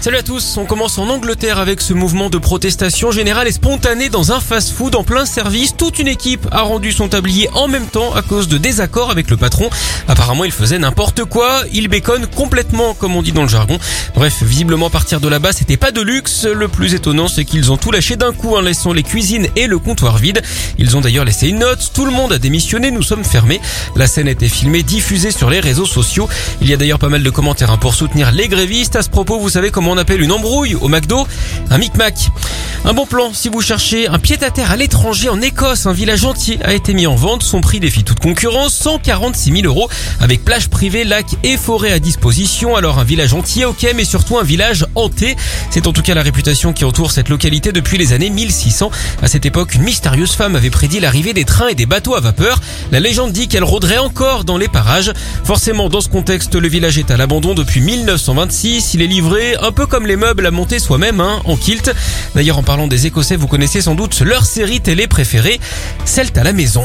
Salut à tous, on commence en Angleterre avec ce mouvement de protestation générale et spontanée dans un fast-food en plein service. Toute une équipe a rendu son tablier en même temps à cause de désaccords avec le patron. Apparemment, il faisait n'importe quoi, il béconne complètement comme on dit dans le jargon. Bref, visiblement partir de là-bas, c'était pas de luxe. Le plus étonnant, c'est qu'ils ont tout lâché d'un coup en laissant les cuisines et le comptoir vide. Ils ont d'ailleurs laissé une note, tout le monde a démissionné, nous sommes fermés. La scène a été filmée, diffusée sur les réseaux sociaux. Il y a d'ailleurs pas mal de commentaires hein, pour soutenir les grévistes. À ce propos, vous savez comment on appelle une embrouille au McDo, un micmac. Un bon plan si vous cherchez un pied-à-terre à, l'étranger en Écosse. Un village entier a été mis en vente. Son prix défie toute concurrence, 146 000 euros avec plage privée, lac et forêt à disposition. Alors un village entier, ok, mais surtout un village hanté. C'est en tout cas la réputation qui entoure cette localité depuis les années 1600. À cette époque, une mystérieuse femme avait prédit l'arrivée des trains et des bateaux à vapeur. La légende dit qu'elle rôderait encore dans les parages. Forcément, dans ce contexte, le village est à l'abandon depuis 1926. Il est livré un peu comme les meubles à monter soi-même, hein, en kilt. D'ailleurs, en parlant des Écossais, vous connaissez sans doute leur série télé préférée, Celle à la maison.